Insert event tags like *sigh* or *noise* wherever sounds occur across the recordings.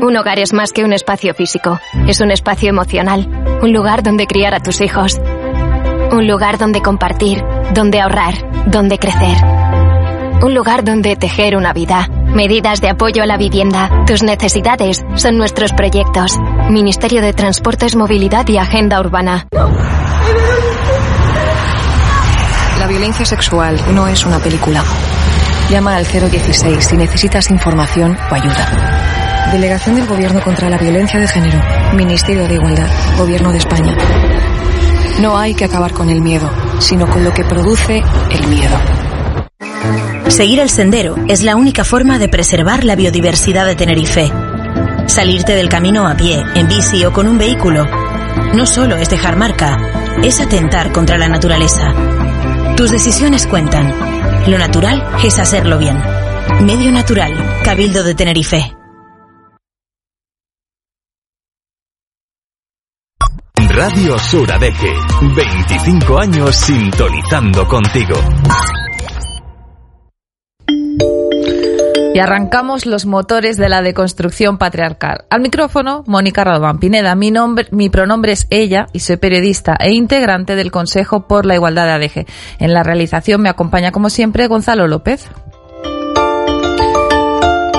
Un hogar es más que un espacio físico, es un espacio emocional, un lugar donde criar a tus hijos, un lugar donde compartir, donde ahorrar, donde crecer, un lugar donde tejer una vida. Medidas de apoyo a la vivienda, tus necesidades son nuestros proyectos. Ministerio de Transportes, Movilidad y Agenda Urbana. La violencia sexual no es una película. Llama al 016 si necesitas información o ayuda. Delegación del Gobierno contra la Violencia de Género. Ministerio de Igualdad. Gobierno de España. No hay que acabar con el miedo, sino con lo que produce el miedo. Seguir el sendero es la única forma de preservar la biodiversidad de Tenerife. Salirte del camino a pie, en bici o con un vehículo no solo es dejar marca, es atentar contra la naturaleza. Tus decisiones cuentan. Lo natural es hacerlo bien. Medio Natural, Cabildo de Tenerife. Radio Suradeje, 25 años sintonizando contigo. Y arrancamos los motores de la deconstrucción patriarcal. Al micrófono, Mónica Radován Pineda. Mi, nombre, mi pronombre es ella y soy periodista e integrante del Consejo por la Igualdad de ADG. En la realización me acompaña, como siempre, Gonzalo López.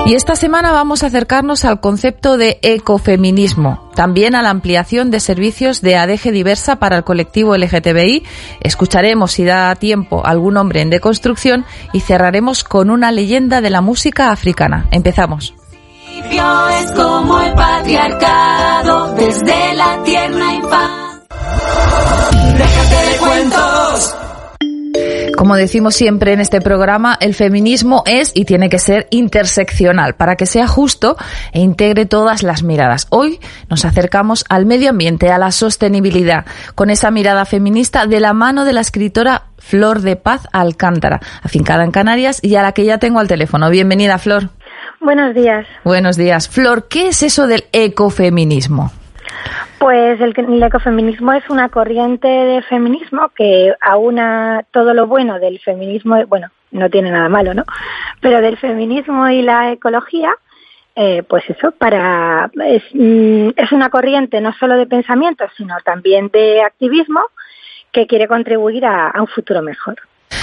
Y esta semana vamos a acercarnos al concepto de ecofeminismo, también a la ampliación de servicios de ADG diversa para el colectivo LGTBI. Escucharemos, si da tiempo, algún hombre en deconstrucción y cerraremos con una leyenda de la música africana. Empezamos. Déjate de cuentos. Como decimos siempre en este programa, el feminismo es y tiene que ser interseccional para que sea justo e integre todas las miradas. Hoy nos acercamos al medio ambiente, a la sostenibilidad, con esa mirada feminista de la mano de la escritora Flor de Paz Alcántara, afincada en Canarias y a la que ya tengo al teléfono. Bienvenida, Flor. Buenos días. Buenos días. Flor, ¿qué es eso del ecofeminismo? Pues el, el, ecofeminismo es una corriente de feminismo que aúna todo lo bueno del feminismo, bueno, no tiene nada malo, ¿no? Pero del feminismo y la ecología, eh, pues eso, para es, mm, es una corriente no solo de pensamiento, sino también de activismo que quiere contribuir a, a un futuro mejor.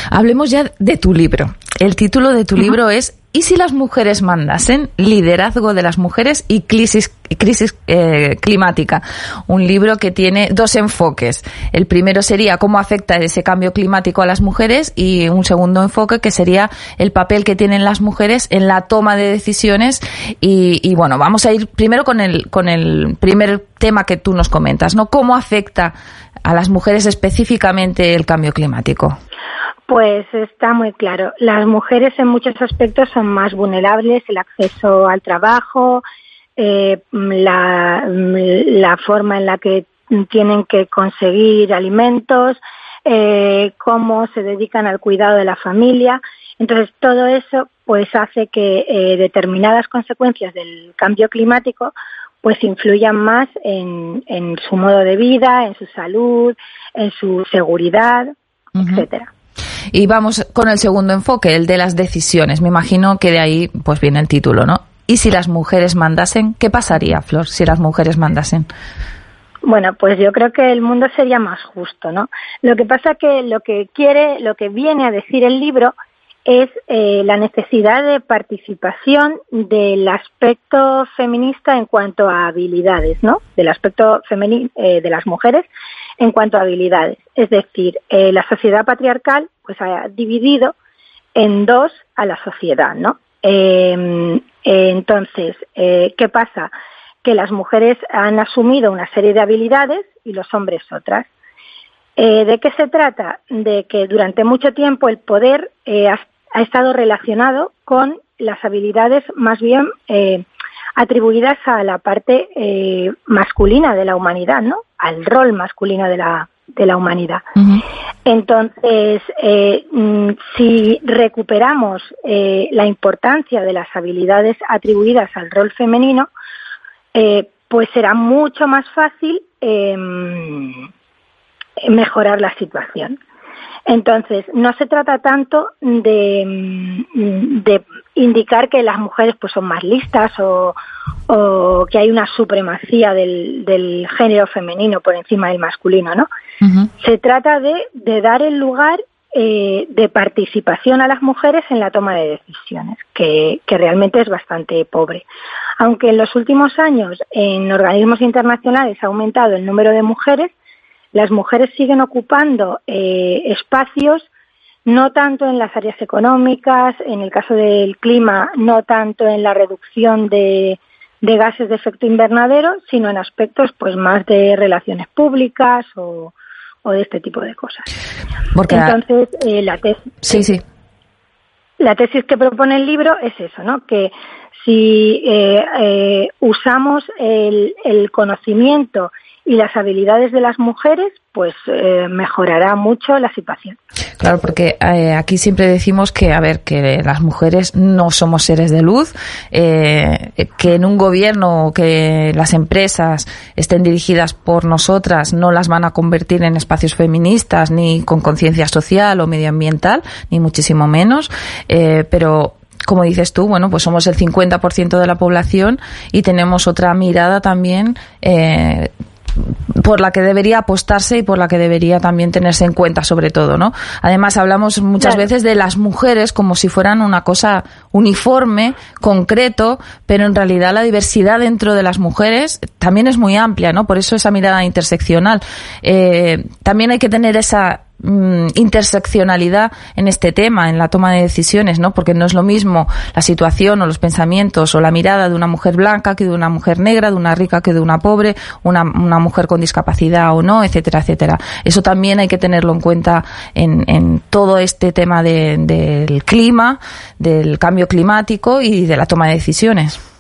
Hablemos ya de tu libro. El título de tu libro es ¿Y si las mujeres mandasen? Liderazgo de las mujeres y crisis, crisis eh, climática. Un libro que tiene dos enfoques. El primero sería cómo afecta ese cambio climático a las mujeres y un segundo enfoque que sería el papel que tienen las mujeres en la toma de decisiones. Y, y bueno, vamos a ir primero con el, con el primer tema que tú nos comentas, ¿no? ¿Cómo afecta a las mujeres específicamente el cambio climático? Pues está muy claro. Las mujeres en muchos aspectos son más vulnerables, el acceso al trabajo, eh, la, la, forma en la que tienen que conseguir alimentos, eh, cómo se dedican al cuidado de la familia. Entonces, todo eso pues hace que eh, determinadas consecuencias del cambio climático pues influyan más en, en, su modo de vida, en su salud, en su seguridad, uh -huh. etcétera. Y vamos con el segundo enfoque, el de las decisiones. Me imagino que de ahí pues viene el título, ¿no? ¿Y si las mujeres mandasen? ¿Qué pasaría, Flor, si las mujeres mandasen? Bueno, pues yo creo que el mundo sería más justo, ¿no? Lo que pasa que lo que quiere, lo que viene a decir el libro es eh, la necesidad de participación del aspecto feminista en cuanto a habilidades, ¿no? Del aspecto femenino eh, de las mujeres en cuanto a habilidades. Es decir, eh, la sociedad patriarcal pues ha dividido en dos a la sociedad, ¿no? Eh, entonces, eh, ¿qué pasa? Que las mujeres han asumido una serie de habilidades y los hombres otras. Eh, ¿De qué se trata? De que durante mucho tiempo el poder ha, ha estado relacionado con las habilidades más bien atribuidas a la parte masculina de la humanidad, ¿no? Al rol masculino de la, de la humanidad. Entonces, eh, mm, si recuperamos eh, la importancia de las habilidades atribuidas al rol femenino, eh, pues será mucho más fácil em, mejorar la situación. Entonces, no se trata tanto de, mm, de indicar que las mujeres pues son más listas o, o que hay una supremacía del, del, género femenino por encima del masculino, ¿no? Se trata de, de, dar el lugar eh, de participación a las mujeres en la toma de decisiones, que, que, realmente es bastante pobre. Aunque en los últimos años en organismos internacionales ha aumentado el número de mujeres, las mujeres siguen ocupando eh, espacios no tanto en las áreas económicas, en el caso del clima, no tanto en la reducción de, de gases de efecto invernadero, sino en aspectos pues más de relaciones públicas o, o de este tipo de cosas. Porque Entonces, eh, la tesis. Sí, sí. La tesis que propone el libro es eso, ¿no? Que si eh, eh, usamos el, el, conocimiento y las habilidades de las mujeres, pues eh, mejorará mucho la situación. Claro, porque eh, aquí siempre decimos que, a ver, que las mujeres no somos seres de luz, eh, que en un gobierno, que las empresas estén dirigidas por nosotras no las van a convertir en espacios feministas ni con conciencia social o medioambiental, ni muchísimo menos, eh, pero como dices tú, bueno, pues somos el 50% de la población y tenemos otra mirada también eh, por la que debería apostarse y por la que debería también tenerse en cuenta sobre todo, ¿no? Además hablamos muchas claro. veces de las mujeres como si fueran una cosa uniforme, concreto, pero en realidad la diversidad dentro de las mujeres también es muy amplia, ¿no? Por eso esa mirada interseccional. Eh, también hay que tener esa mm, interseccionalidad en este tema, en la toma de decisiones, ¿no? Porque no es lo mismo la situación o los pensamientos o la mirada de una mujer blanca que de una mujer negra, de una rica que de una pobre, una, una mujer con discapacidad o no, etcétera, etcétera. Eso también hay que tenerlo en cuenta en, en todo este tema de, del clima, del cambio climático y de la toma de decisiones.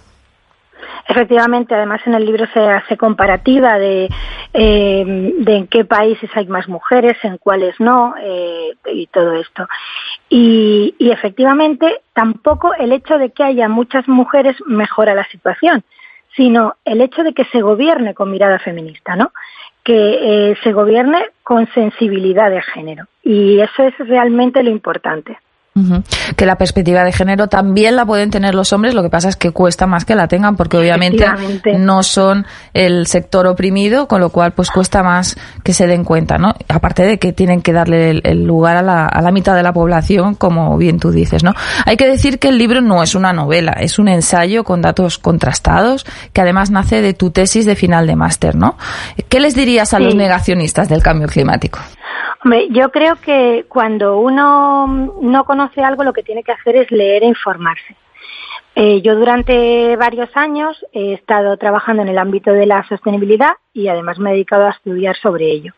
Efectivamente, además en el libro se hace comparativa de, eh, de en qué países hay más mujeres, en cuáles no, eh, y todo esto. Y, y, efectivamente, tampoco el hecho de que haya muchas mujeres mejora la situación, sino el hecho de que se gobierne con mirada feminista, ¿no? Que eh, se gobierne con sensibilidad de género. Y eso es realmente lo importante. Uh -huh. Que la perspectiva de género también la pueden tener los hombres, lo que pasa es que cuesta más que la tengan porque obviamente no son el sector oprimido, con lo cual pues cuesta más que se den cuenta, ¿no? Aparte de que tienen que darle el, el lugar a la, a la, mitad de la población, como bien tú dices, ¿no? Hay que decir que el libro no es una novela, es un ensayo con datos contrastados que además nace de tu tesis de final de máster, ¿no? ¿Qué les dirías a sí. los negacionistas del cambio climático? Hombre, yo creo que cuando uno no conoce algo lo que tiene que hacer es leer e informarse. Eh, yo durante varios años he estado trabajando en el ámbito de la sostenibilidad y además me he dedicado a estudiar sobre ello.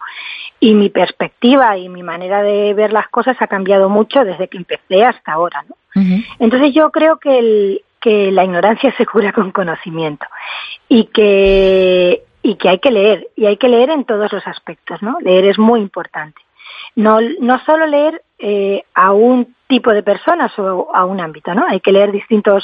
Y mi perspectiva y mi manera de ver las cosas ha cambiado mucho desde que empecé hasta ahora. ¿no? Uh -huh. Entonces yo creo que, el, que la ignorancia *laughs* se cura con conocimiento y que, y que hay que leer, y hay que leer en todos los aspectos. ¿no? Leer es muy importante no, no solo leer eh, a un tipo de personas o a un ámbito, ¿no? Hay que leer distintos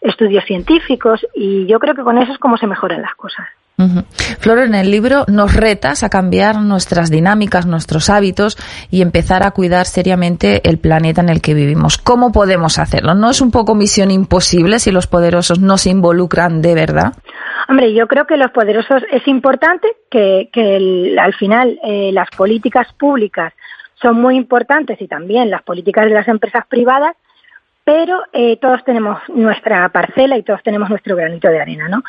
estudios científicos y yo creo que con eso es como se mejoran las cosas. Uh. Flor, en el libro nos retas a cambiar nuestras dinámicas, nuestros hábitos y empezar a cuidar seriamente el planeta en el que vivimos. ¿Cómo podemos hacerlo? ¿No es un poco misión imposible si los poderosos no se involucran de verdad? Hombre, yo creo que los poderosos es importante que, al final eh, las políticas públicas son muy importantes y también las políticas de las empresas privadas, pero eh, todos tenemos nuestra parcela y todos tenemos nuestro granito de arena, ¿no?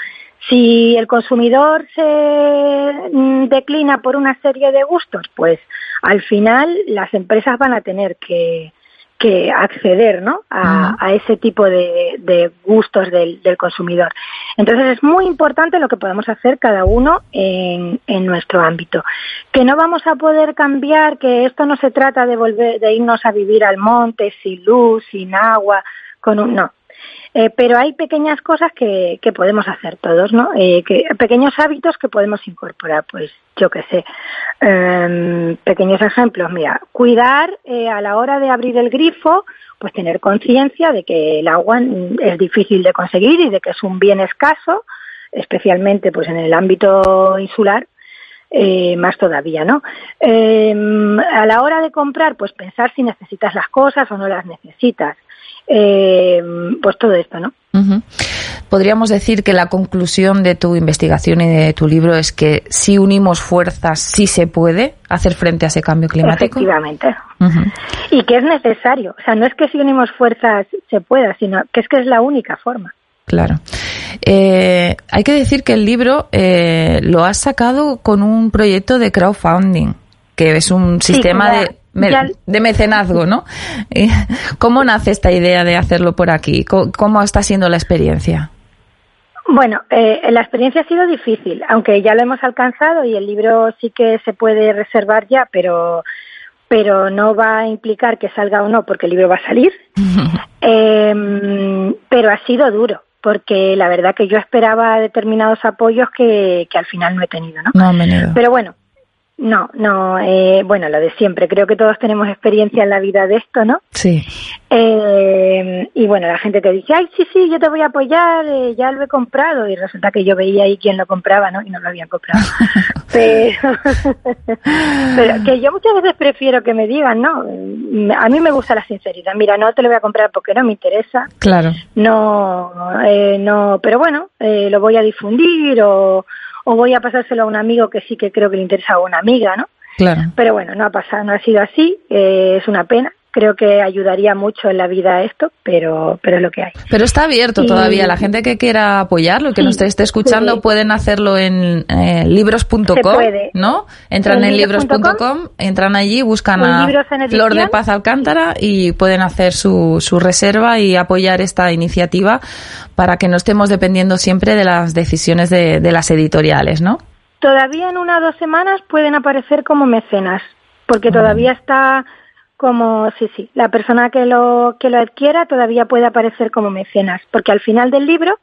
Si el consumidor se mm, declina por una serie de gustos, pues al final las empresas van a tener que, que acceder ¿no? a, a ese tipo de, de gustos del, del, consumidor. Entonces es muy importante lo que podemos hacer cada uno en, en, nuestro ámbito. Que no vamos a poder cambiar, que esto no se trata de volver, de irnos a vivir al monte sin luz, sin agua, con un no. Eh, pero hay pequeñas cosas que, que podemos hacer todos, ¿no? Eh, que, pequeños hábitos que podemos incorporar, pues yo qué sé. Eh, pequeños ejemplos, mira, cuidar eh, a la hora de abrir el grifo, pues tener conciencia de que el agua es difícil de conseguir y de que es un bien escaso, especialmente pues en el ámbito insular, eh, más todavía, ¿no? Eh, a la hora de comprar, pues pensar si necesitas las cosas o no las necesitas. Eh, pues todo esto, ¿no? Uh -huh. Podríamos decir que la conclusión de tu investigación y de tu libro es que si unimos fuerzas, sí se puede hacer frente a ese cambio climático. Efectivamente. Uh -huh. Y que es necesario. O sea, no es que si unimos fuerzas se pueda, sino que es que es la única forma. Claro. Eh, hay que decir que el libro eh, lo has sacado con un proyecto de crowdfunding, que es un sistema de de mecenazgo, ¿no? ¿Cómo nace esta idea de hacerlo por aquí? ¿Cómo, cómo está siendo la experiencia? Bueno, eh, la experiencia ha sido difícil, aunque ya lo hemos alcanzado y el libro sí que se puede reservar ya, pero pero no va a implicar que salga o no, porque el libro va a salir. *laughs* eh, pero ha sido duro, porque la verdad que yo esperaba determinados apoyos que, que al final no he tenido, ¿no? No, no pero bueno, no, no, eh, bueno, lo de siempre. Creo que todos tenemos experiencia en la vida de esto, ¿no? Sí. Eh, y bueno, la gente te dice, ay, sí, sí, yo te voy a apoyar, eh, ya lo he comprado. Y resulta que yo veía ahí quién lo compraba, ¿no? Y no lo habían comprado. *laughs* pero, *laughs* pero que yo muchas veces prefiero que me digan, ¿no? A mí me gusta la sinceridad. Mira, no te lo voy a comprar porque no me interesa. Claro. No, eh, no, pero bueno, eh, lo voy a difundir o o voy a pasárselo a un amigo que sí que creo que le interesa a una amiga, ¿no? Claro. Pero bueno, no ha pasado, no ha sido así, eh, es una pena. Creo que ayudaría mucho en la vida esto, pero, pero es lo que hay. Pero está abierto y... todavía. La gente que quiera apoyarlo, que sí, nos esté escuchando, sí. pueden hacerlo en eh, libros.com, ¿no? Entran en, en libros.com, entran allí, buscan a Flor de Paz Alcántara y pueden hacer su, su reserva y apoyar esta iniciativa para que no estemos dependiendo siempre de las decisiones de, de las editoriales, ¿no? Todavía en una o dos semanas pueden aparecer como mecenas, porque todavía está como sí sí la persona que lo que lo adquiera todavía puede aparecer como mecenas porque al final del libro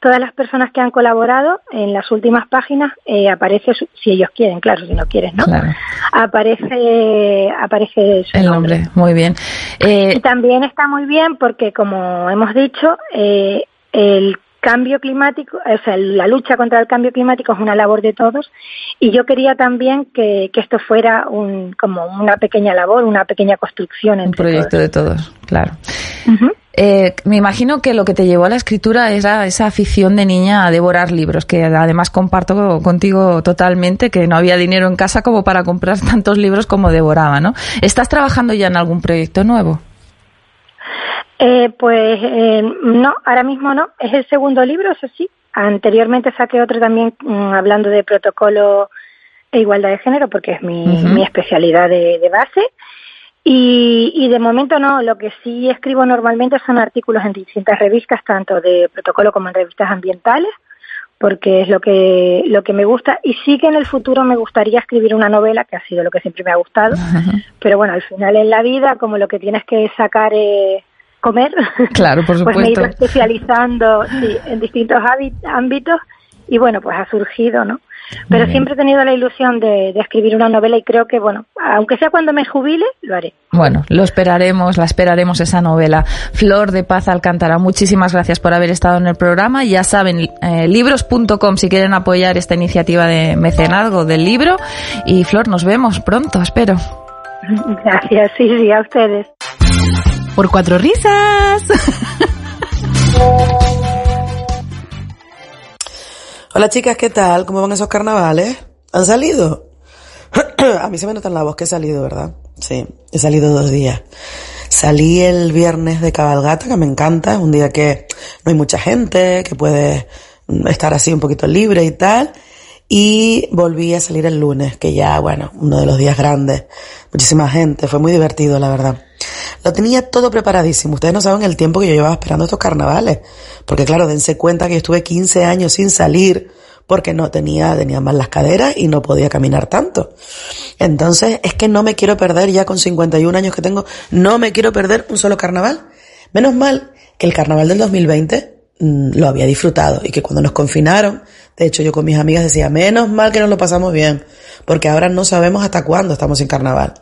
todas las personas que han colaborado en las últimas páginas eh, aparece su, si ellos quieren claro si no quieren no claro. aparece aparece su el nombre. nombre muy bien eh... y también está muy bien porque como hemos dicho eh, el cambio climático, o sea, la lucha contra el cambio climático es una labor de todos y yo quería también que, que esto fuera un, como una pequeña labor, una pequeña construcción. Un proyecto todos. de todos, claro. Uh -huh. eh, me imagino que lo que te llevó a la escritura era esa afición de niña a devorar libros, que además comparto contigo totalmente, que no había dinero en casa como para comprar tantos libros como devoraba, ¿no? ¿Estás trabajando ya en algún proyecto nuevo? Eh, pues eh, no, ahora mismo no. Es el segundo libro, eso sí. Anteriormente saqué otro también mmm, hablando de protocolo e igualdad de género, porque es mi, uh -huh. mi especialidad de, de base. Y, y, de momento no, lo que sí escribo normalmente son artículos en distintas revistas, tanto de protocolo como en revistas ambientales, porque es lo que, lo que me gusta. Y sí que en el futuro me gustaría escribir una novela, que ha sido lo que siempre me ha gustado. Uh -huh. Pero bueno, al final en la vida, como lo que tienes que sacar es comer, *laughs* claro, por supuesto. pues me he ido especializando sí, en distintos ámbitos y bueno, pues ha surgido, ¿no? Pero siempre he tenido la ilusión de, de, escribir una novela y creo que, bueno, aunque sea cuando me jubile, lo haré. Bueno, lo esperaremos, la esperaremos esa novela. Flor de Paz Alcántara, muchísimas gracias por haber estado en el programa. Ya saben, eh, libros.com si quieren apoyar esta iniciativa de mecenazgo del libro. Y Flor, nos vemos pronto, espero. *laughs* Gracias, sí, sí, a ustedes por cuatro risas. Hola chicas, ¿qué tal? ¿Cómo van esos carnavales? ¿Han salido? *clears throat* A mí se me nota en la voz que he salido, ¿verdad? Sí, he salido dos días. Salí el viernes de cabalgata, que me encanta, es un día que no hay mucha gente, que puedes estar así un poquito libre y tal. Y volví a salir el lunes, que ya, bueno, uno de los días grandes, muchísima gente, fue muy divertido, la verdad. Lo tenía todo preparadísimo. Ustedes no saben el tiempo que yo llevaba esperando estos carnavales. Porque claro, dense cuenta que yo estuve 15 años sin salir porque no tenía, tenía mal las caderas y no podía caminar tanto. Entonces, es que no me quiero perder ya con 51 años que tengo, no me quiero perder un solo carnaval. Menos mal que el carnaval del 2020 mm, lo había disfrutado y que cuando nos confinaron, de hecho yo con mis amigas decía, menos mal que nos lo pasamos bien, porque ahora no sabemos hasta cuándo estamos en carnaval.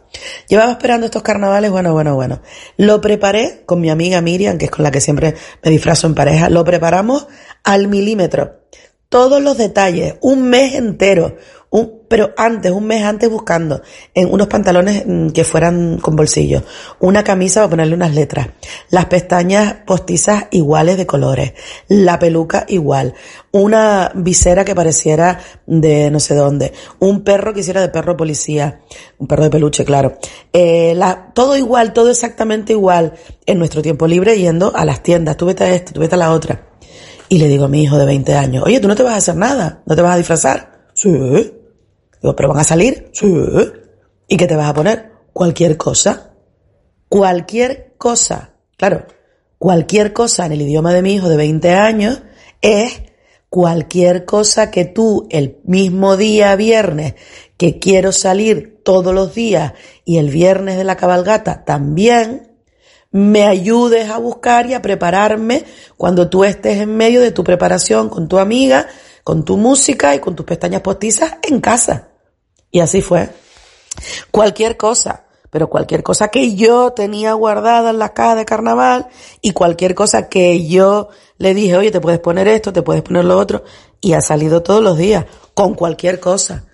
Llevaba esperando estos carnavales, bueno, bueno, bueno. Lo preparé con mi amiga Miriam, que es con la que siempre me disfrazo en pareja, lo preparamos al milímetro todos los detalles, un mes entero, un, pero antes, un mes antes buscando, en unos pantalones mm, que fueran con bolsillo, una camisa para ponerle unas letras, las pestañas postizas iguales de colores, la peluca igual, una visera que pareciera de no sé dónde, un perro que hiciera de perro policía, un perro de peluche, claro, eh, la, todo igual, todo exactamente igual, en nuestro tiempo libre yendo a las tiendas, tú vete a esto, tú vete a la otra. Y le digo a mi hijo de 20 años, oye, tú no te vas a hacer nada, no te vas a disfrazar. Sí. Digo, pero van a salir. Sí. ¿Y qué te vas a poner? Cualquier cosa. Cualquier cosa. Claro, cualquier cosa en el idioma de mi hijo de 20 años es cualquier cosa que tú el mismo día viernes que quiero salir todos los días y el viernes de la cabalgata también, me ayudes a buscar y a prepararme cuando tú estés en medio de tu preparación con tu amiga, con tu música y con tus pestañas postizas en casa. Y así fue. Cualquier cosa, pero cualquier cosa que yo tenía guardada en la caja de carnaval y cualquier cosa que yo le dije, oye, te puedes poner esto, te puedes poner lo otro, y ha salido todos los días, con cualquier cosa.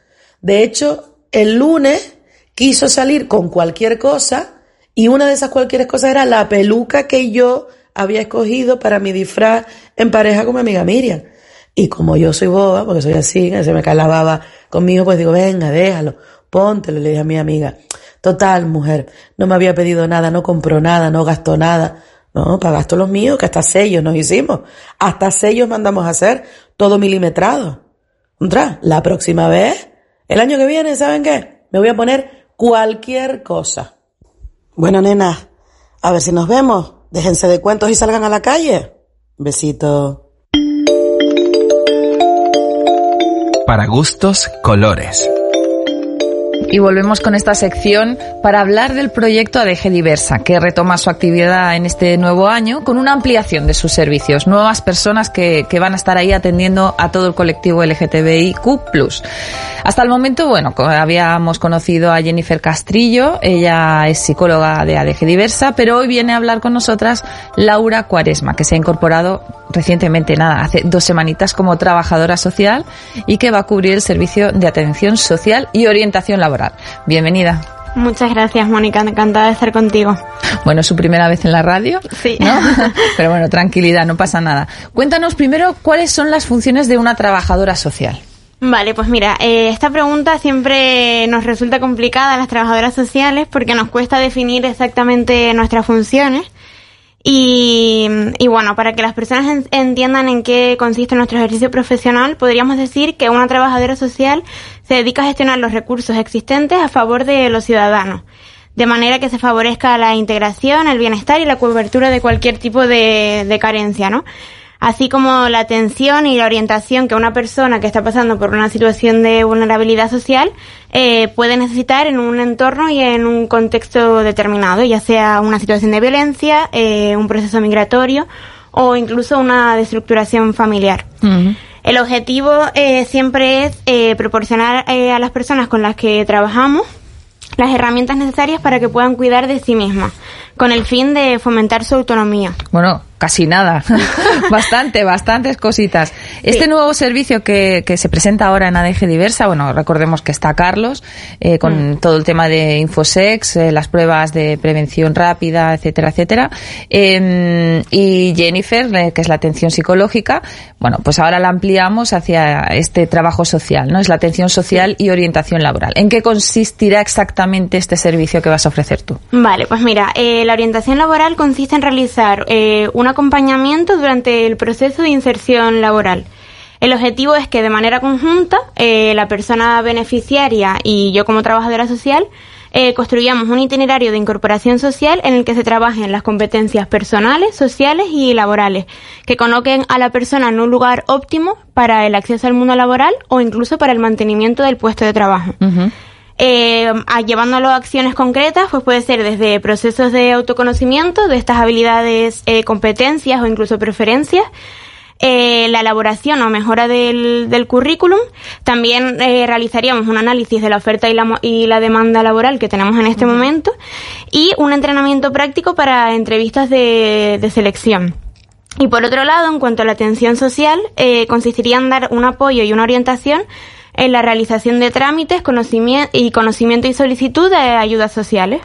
De hecho, el lunes quiso salir con cualquier cosa y una de esas cualquier cosas era la peluca que yo había escogido para mi disfraz en pareja con mi amiga Miriam. Y como yo soy boba, porque soy así, se me cae la baba conmigo, pues digo, venga, déjalo, póntelo, le dije a mi amiga. Total, mujer, no me había pedido nada, no compró nada, no gastó nada. No, para gastos los míos, que hasta sellos nos hicimos. Hasta sellos mandamos a hacer, todo milimetrado. Contra, la próxima vez, el año que viene, ¿saben qué? Me voy a poner cualquier cosa. Bueno, nena, a ver si nos vemos. Déjense de cuentos y salgan a la calle. Besito. Para gustos, colores. Y volvemos con esta sección para hablar del proyecto ADG Diversa, que retoma su actividad en este nuevo año con una ampliación de sus servicios. Nuevas personas que, que van a estar ahí atendiendo a todo el colectivo LGTBIQ. Hasta el momento, bueno, habíamos conocido a Jennifer Castrillo, ella es psicóloga de ADG Diversa, pero hoy viene a hablar con nosotras Laura Cuaresma, que se ha incorporado recientemente, nada, hace dos semanitas como trabajadora social y que va a cubrir el servicio de atención social y orientación laboral. Bienvenida. Muchas gracias, Mónica. Encantada de estar contigo. Bueno, es su primera vez en la radio. Sí. ¿no? *laughs* Pero bueno, tranquilidad, no pasa nada. Cuéntanos primero cuáles son las funciones de una trabajadora social. Vale, pues mira, eh, esta pregunta siempre nos resulta complicada a las trabajadoras sociales porque nos cuesta definir exactamente nuestras funciones. Y, y, bueno, para que las personas entiendan en qué consiste nuestro ejercicio profesional, podríamos decir que una trabajadora social se dedica a gestionar los recursos existentes a favor de los ciudadanos, de manera que se favorezca la integración, el bienestar y la cobertura de cualquier tipo de, de carencia, ¿no? Así como la atención y la orientación que una persona que está pasando por una situación de vulnerabilidad social eh, puede necesitar en un entorno y en un contexto determinado, ya sea una situación de violencia, eh, un proceso migratorio o incluso una destructuración familiar. El objetivo eh, siempre es eh, proporcionar eh, a las personas con las que trabajamos las herramientas necesarias para que puedan cuidar de sí mismas, con el fin de fomentar su autonomía. Bueno, casi nada. *laughs* Bastante, bastantes cositas. Este nuevo servicio que, que, se presenta ahora en ADG Diversa, bueno, recordemos que está Carlos, eh, con mm. todo el tema de Infosex, eh, las pruebas de prevención rápida, etcétera, etcétera. Eh, y Jennifer, eh, que es la atención psicológica, bueno, pues ahora la ampliamos hacia este trabajo social, ¿no? Es la atención social y orientación laboral. ¿En qué consistirá exactamente este servicio que vas a ofrecer tú? Vale, pues mira, eh, la orientación laboral consiste en realizar una acompañamiento durante el proceso de inserción laboral. El objetivo es que de manera conjunta eh, la persona beneficiaria y yo como trabajadora social eh, construyamos un itinerario de incorporación social en el que se trabajen las competencias personales, sociales y laborales, que coloquen a la persona en un lugar óptimo para el acceso al mundo laboral o incluso para el mantenimiento del puesto de trabajo. Eh, llevándolo a acciones concretas, pues puede ser desde procesos de autoconocimiento de estas habilidades, eh, competencias o incluso preferencias, eh, la elaboración o mejora del, del currículum. También eh, realizaríamos un análisis de la oferta y la, y la demanda laboral que tenemos en este momento y un entrenamiento práctico para entrevistas de, de selección. Y por otro lado, en cuanto a la atención social, eh, consistiría en dar un apoyo y una orientación en la realización de trámites conocimiento y conocimiento y solicitud de ayudas sociales.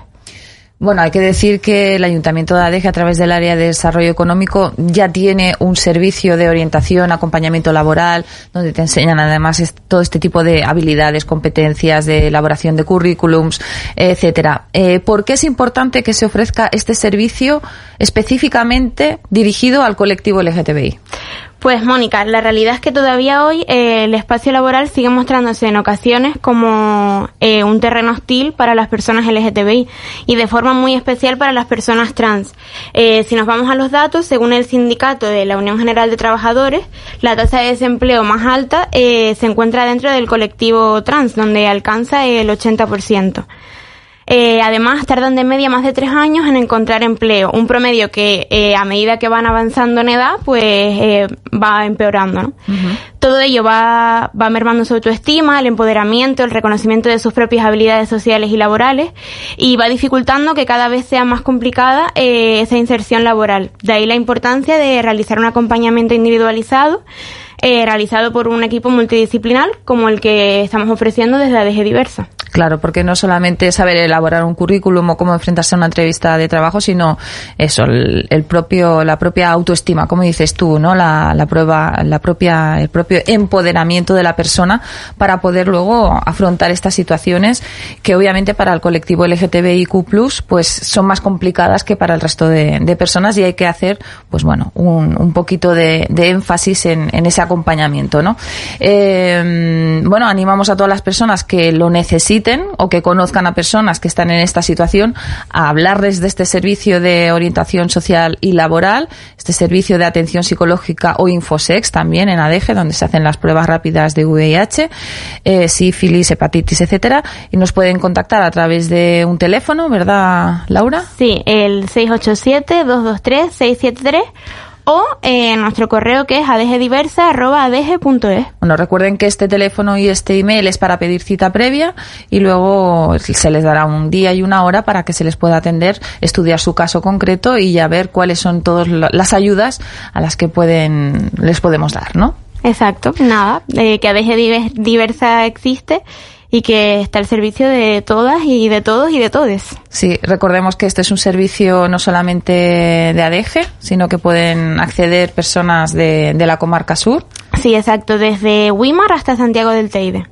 Bueno, hay que decir que el Ayuntamiento de Adeje, a través del área de desarrollo económico, ya tiene un servicio de orientación, acompañamiento laboral, donde te enseñan además todo este tipo de habilidades, competencias, de elaboración de currículums, etcétera. Eh, ¿Por qué es importante que se ofrezca este servicio específicamente dirigido al colectivo LGTBI? Pues Mónica, la realidad es que todavía hoy eh, el espacio laboral sigue mostrándose en ocasiones como eh, un terreno hostil para las personas LGTBI y de forma muy especial para las personas trans. Eh, si nos vamos a los datos, según el sindicato de la Unión General de Trabajadores, la tasa de desempleo más alta eh, se encuentra dentro del colectivo trans, donde alcanza el 80%. Eh, además, tardan de media más de tres años en encontrar empleo, un promedio que eh, a medida que van avanzando en edad, pues eh, va empeorando. ¿no? Todo ello va, va mermando su autoestima, el empoderamiento, el reconocimiento de sus propias habilidades sociales y laborales y va dificultando que cada vez sea más complicada eh, esa inserción laboral. De ahí la importancia de realizar un acompañamiento individualizado eh, realizado por un equipo multidisciplinar como el que estamos ofreciendo desde ADG Diversa. Claro, porque no solamente saber elaborar un currículum o cómo enfrentarse a una entrevista de trabajo, sino eso, el, propio, la propia autoestima, como dices tú, ¿no? La, la prueba, la propia, el propio empoderamiento de la persona para poder luego afrontar estas situaciones que obviamente para el colectivo LGTBIQ+, pues son más complicadas que para el resto de, personas y hay que hacer, pues bueno, un, un poquito de, de énfasis en, en ese acompañamiento, ¿no? Eh, bueno, animamos a todas las personas que lo necesiten o que conozcan a personas que están en esta situación a hablarles de este servicio de orientación social y laboral, este servicio de atención psicológica o infosex también en ADG, donde se hacen las pruebas rápidas de VIH, eh, sífilis, hepatitis, etcétera, y nos pueden contactar a través de un teléfono, ¿verdad, Laura? Sí, el 687-223-673 o eh, nuestro correo que es adegediversa.adg.es. Bueno, recuerden que este teléfono y este email es para pedir cita previa y luego se les dará un día y una hora para que se les pueda atender, estudiar su caso concreto y ya ver cuáles son todas la- las ayudas a las que pueden les podemos dar, ¿no? Exacto, nada, eh, que ADG Diver- Diversa existe y que está al servicio de todas y de todos y de todes. Sí, recordemos que este es un servicio no solamente de ADG, sino que pueden acceder personas de, de la comarca sur. Sí, exacto, desde Wimar hasta Santiago del Teide.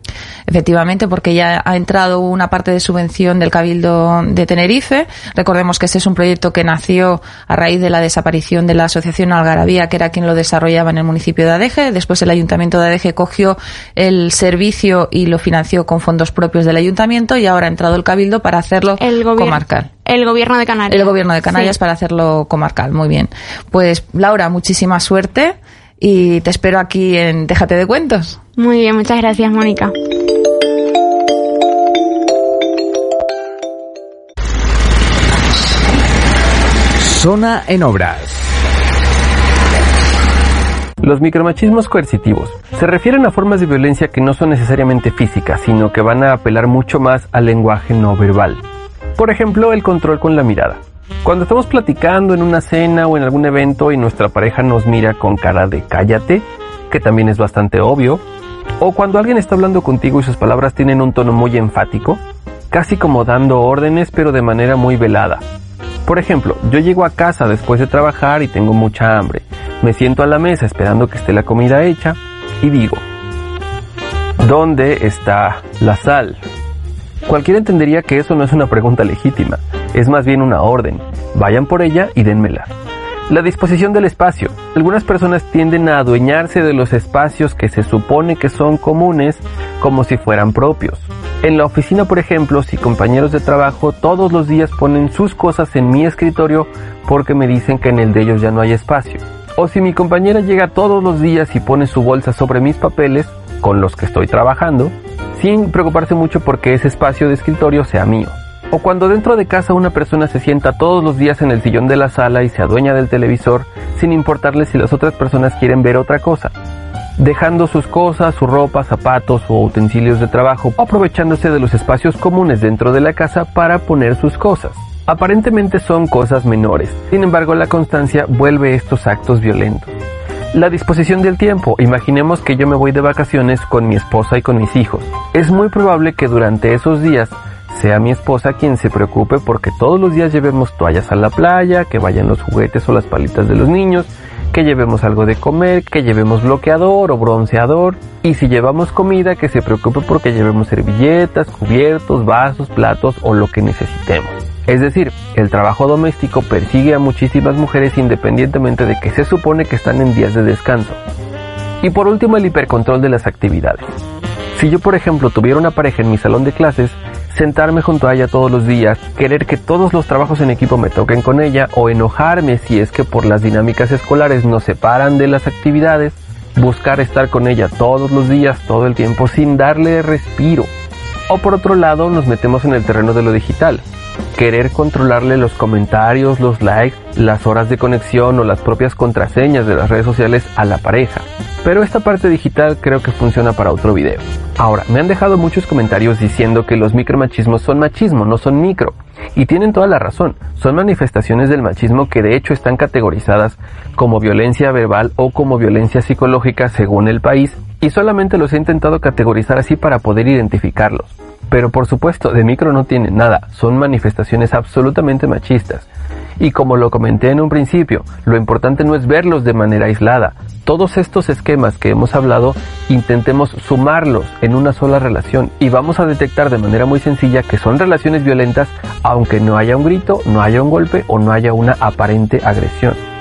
Efectivamente, porque ya ha entrado una parte de subvención del Cabildo de Tenerife. Recordemos que este es un proyecto que nació a raíz de la desaparición de la Asociación Algarabía, que era quien lo desarrollaba en el municipio de Adeje. Después el Ayuntamiento de Adeje cogió el servicio y lo financió con fondos propios del Ayuntamiento y ahora ha entrado el Cabildo para hacerlo El comarcal. El gobierno de Canarias. El gobierno de Canarias Sí. para hacerlo comarcal. Muy bien. Pues Laura, muchísima suerte y te espero aquí en Déjate de Cuentos. Muy bien, muchas gracias, Mónica. Zona en obras. Los micromachismos coercitivos se refieren a formas de violencia que no son necesariamente físicas, sino que van a apelar mucho más al lenguaje no verbal. Por ejemplo, el control con la mirada. Cuando estamos platicando en una cena o en algún evento y nuestra pareja nos mira con cara de cállate, que también es bastante obvio, o cuando alguien está hablando contigo y sus palabras tienen un tono muy enfático, casi como dando órdenes pero de manera muy velada. Por ejemplo, yo llego a casa después de trabajar y tengo mucha hambre. Me siento a la mesa esperando que esté la comida hecha y digo, ¿dónde está la sal? Cualquiera entendería que eso no es una pregunta legítima, es más bien una orden. Vayan por ella y dénmela. La disposición del espacio. Algunas personas tienden a adueñarse de los espacios que se supone que son comunes como si fueran propios. En la oficina, por ejemplo, si compañeros de trabajo todos los días ponen sus cosas en mi escritorio porque me dicen que en el de ellos ya no hay espacio. O si mi compañera llega todos los días y pone su bolsa sobre mis papeles con los que estoy trabajando, sin preocuparse mucho porque ese espacio de escritorio sea mío. O cuando dentro de casa una persona se sienta todos los días en el sillón de la sala y se adueña del televisor sin importarle si las otras personas quieren ver otra cosa, dejando sus cosas, su ropa, zapatos o utensilios de trabajo, aprovechándose de los espacios comunes dentro de la casa para poner sus cosas. Aparentemente son cosas menores, sin embargo la constancia vuelve estos actos violentos. La disposición del tiempo. Imaginemos que yo me voy de vacaciones con mi esposa y con mis hijos. Es muy probable que durante esos días sea mi esposa quien se preocupe porque todos los días llevemos toallas a la playa, que vayan los juguetes o las palitas de los niños, que llevemos algo de comer, que llevemos bloqueador o bronceador, y si llevamos comida, que se preocupe porque llevemos servilletas, cubiertos, vasos, platos o lo que necesitemos. Es decir, el trabajo doméstico persigue a muchísimas mujeres independientemente de que se supone que están en días de descanso. Y por último, el hipercontrol de las actividades. Si yo, por ejemplo, tuviera una pareja en mi salón de clases, sentarme junto a ella todos los días, querer que todos los trabajos en equipo me toquen con ella o enojarme si es que por las dinámicas escolares nos separan de las actividades, buscar estar con ella todos los días, todo el tiempo, sin darle respiro. O por otro lado, nos metemos en el terreno de lo digital, querer controlarle los comentarios, los likes, las horas de conexión o las propias contraseñas de las redes sociales a la pareja. Pero esta parte digital creo que funciona para otro video. Ahora, me han dejado muchos comentarios diciendo que los micromachismos son machismo, no son micro. Y tienen toda la razón, son manifestaciones del machismo que de hecho están categorizadas como violencia verbal o como violencia psicológica según el país y solamente los he intentado categorizar así para poder identificarlos. Pero por supuesto, de micro no tienen nada, son manifestaciones absolutamente machistas. Y como lo comenté en un principio, lo importante no es verlos de manera aislada. Todos estos esquemas que hemos hablado, intentemos sumarlos en una sola relación y vamos a detectar de manera muy sencilla que son relaciones violentas aunque no haya un grito, no haya un golpe o no haya una aparente agresión.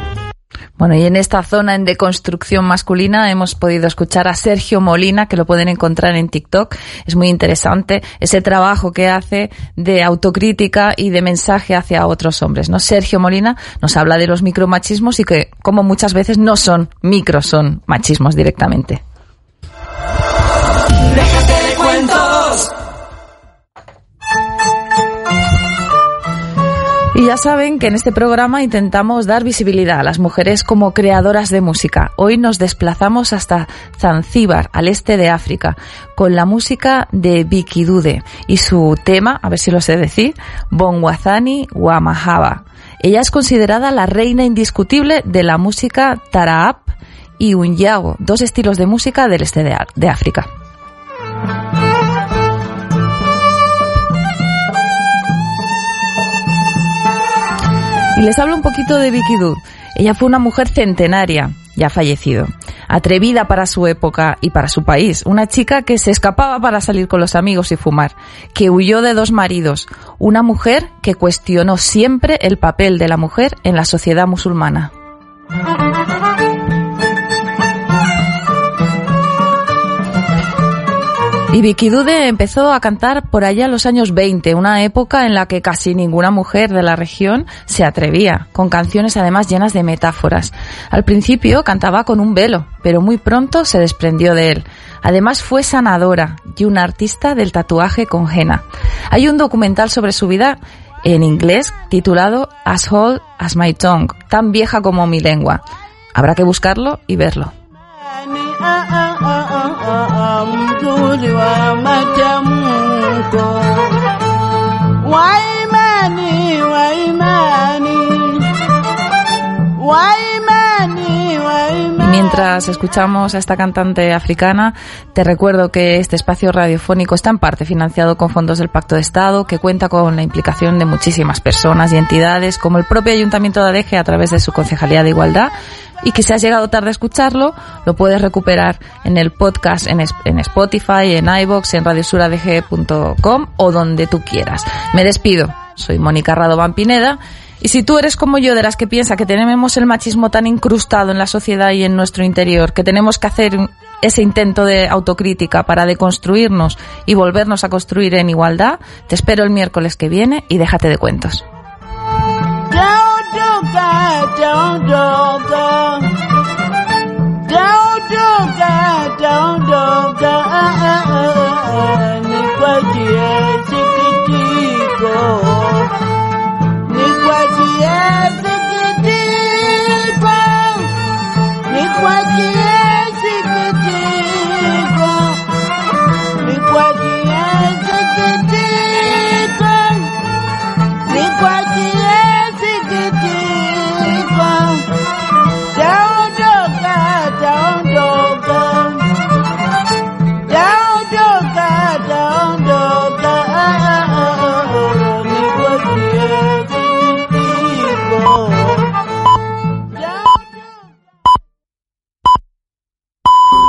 Bueno, y en esta zona en deconstrucción masculina hemos podido escuchar a Sergio Molina, que lo pueden encontrar en TikTok. Es muy interesante ese trabajo que hace de autocrítica y de mensaje hacia otros hombres, ¿no? Sergio Molina nos habla de los micromachismos y que, como muchas veces, no son micros, son machismos directamente. Y ya saben que en este programa intentamos dar visibilidad a las mujeres como creadoras de música. Hoy nos desplazamos hasta Zanzíbar, al este de África, con la música de Vicky Dude y su tema, a ver si lo sé decir, Bongwazani Wamahaba. Ella es considerada la reina indiscutible de la música Taraap y Unyago, dos estilos de música del este de África. Y les hablo un poquito de Vicky Dud. Ella fue una mujer centenaria, ya fallecido, atrevida para su época y para su país, una chica que se escapaba para salir con los amigos y fumar, que huyó de dos maridos, una mujer que cuestionó siempre el papel de la mujer en la sociedad musulmana. Y Vicky Dude empezó a cantar por allá en los años 20, una época en la que casi ninguna mujer de la región se atrevía, con canciones además llenas de metáforas. Al principio cantaba con un velo, pero muy pronto se desprendió de él. Además fue sanadora y una artista del tatuaje con henna. Hay un documental sobre su vida en inglés titulado As Old as My Tongue, tan vieja como mi lengua. Habrá que buscarlo y verlo. mzuri wa matamko. Wa imani wa imani. Wa Mientras escuchamos a esta cantante africana, te recuerdo que este espacio radiofónico está en parte financiado con fondos del Pacto de Estado, que cuenta con la implicación de muchísimas personas y entidades, como el propio Ayuntamiento de Adeje a través de su Concejalía de Igualdad, y que si has llegado tarde a escucharlo, lo puedes recuperar en el podcast, en Spotify, en iBox, en radiosuradg.com o donde tú quieras. Me despido. Soy Mónica Radovan Pineda Y si tú eres como yo, de las que piensa que tenemos el machismo tan incrustado en la sociedad y en nuestro interior, que tenemos que hacer ese intento de autocrítica para deconstruirnos y volvernos a construir en igualdad, te espero el miércoles que viene y déjate de cuentos.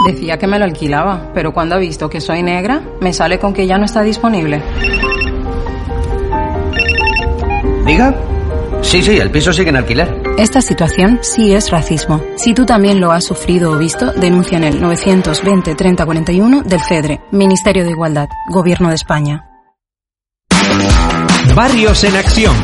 Decía que me lo alquilaba, pero cuando ha visto que soy negra, me sale con que ya no está disponible. ¿Diga? Sí, sí, el piso sigue en alquiler. Esta situación sí es racismo. Si tú también lo has sufrido o visto, denuncia en el 920 3041 del FEDRE, Ministerio de Igualdad, Gobierno de España. Barrios en Acción.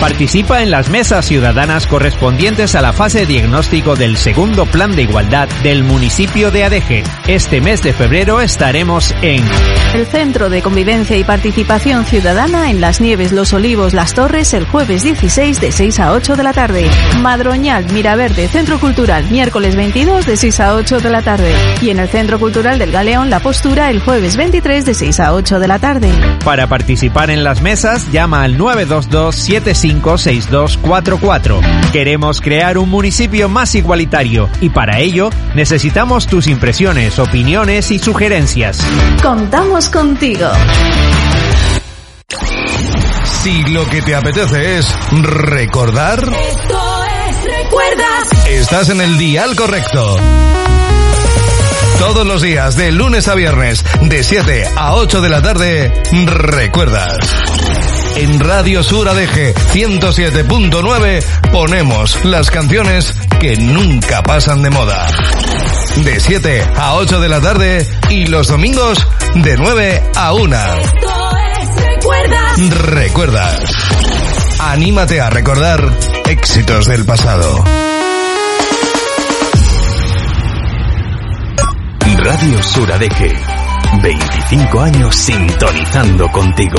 Participa en las mesas ciudadanas correspondientes a la fase de diagnóstico del segundo plan de igualdad del municipio de Adeje. Este mes de febrero estaremos en el Centro de Convivencia y Participación Ciudadana en Las Nieves, Los Olivos, Las Torres el jueves 16 de 6 a 8 de la tarde. Madroñal, Miraverde, Centro Cultural, miércoles 22 de 6 a 8 de la tarde. Y en el Centro Cultural del Galeón La Postura el jueves 23 de 6 a 8 de la tarde. Para participar en las mesas, llama al 922 75 6244. Queremos crear un municipio más igualitario y para ello necesitamos tus impresiones, opiniones y sugerencias. Contamos contigo. Si lo que te apetece es recordar, Esto es Recuerdas. estás en el dial correcto. Todos los días, de lunes a viernes, de 7 a 8 de la tarde, recuerdas. En Radio Sur ADG 107.9 ponemos las canciones que nunca pasan de moda. De 7 a 8 de la tarde y los domingos de 9 a 1. Esto es Recuerdas. Recuerdas. Anímate a recordar éxitos del pasado. Radio Sur ADG. 25 años sintonizando contigo.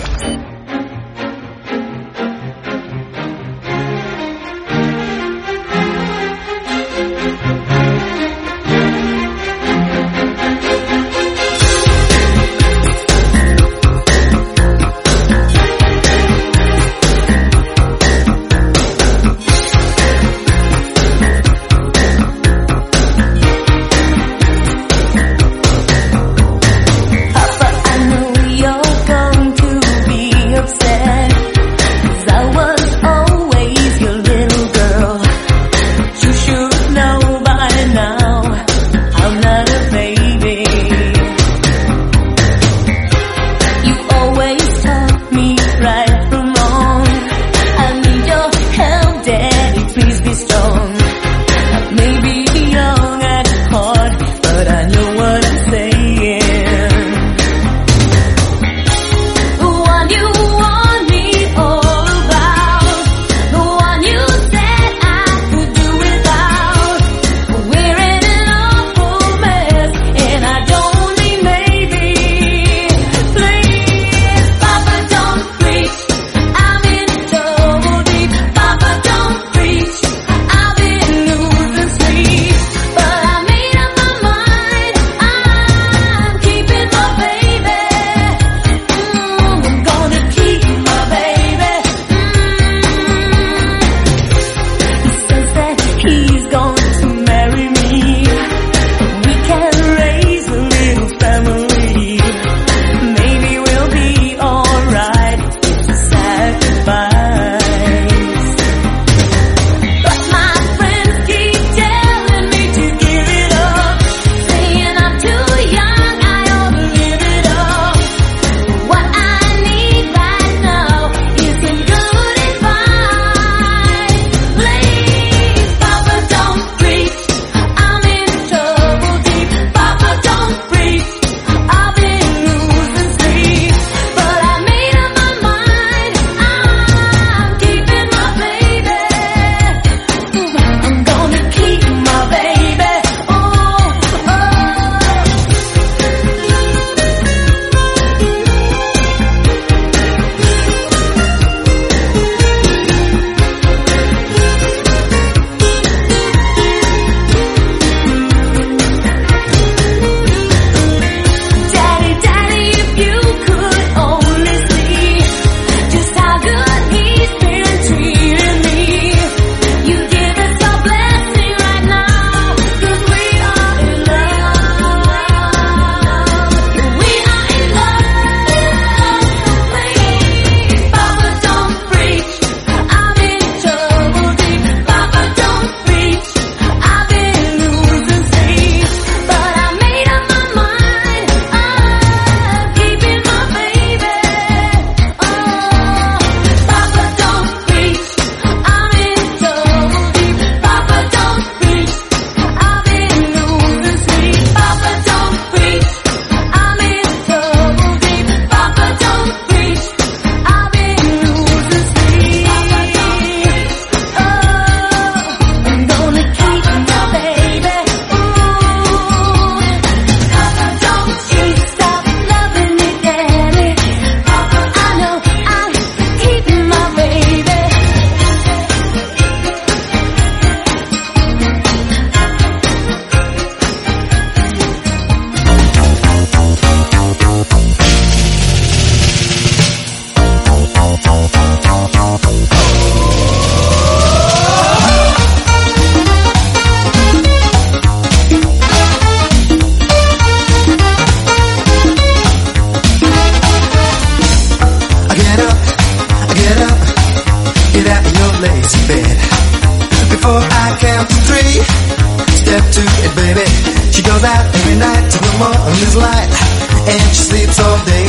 and she sleeps all day.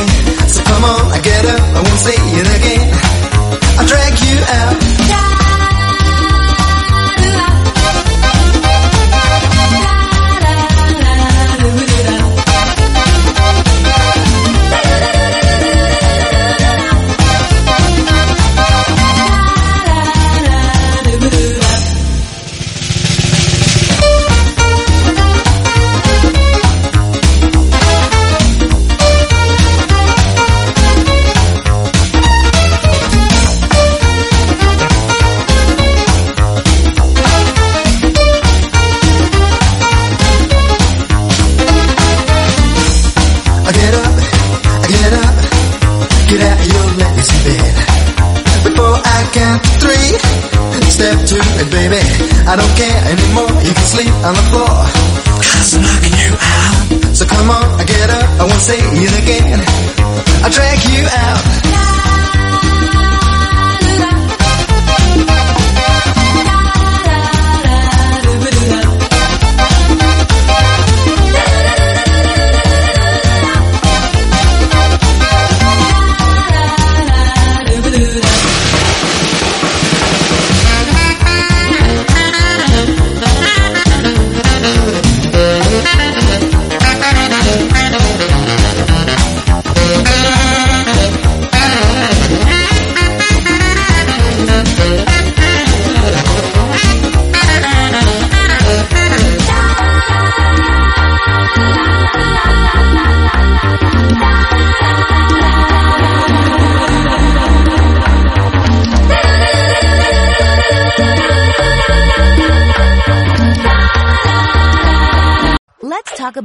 So come on, I get up, I won't say it again. I'll drag you out.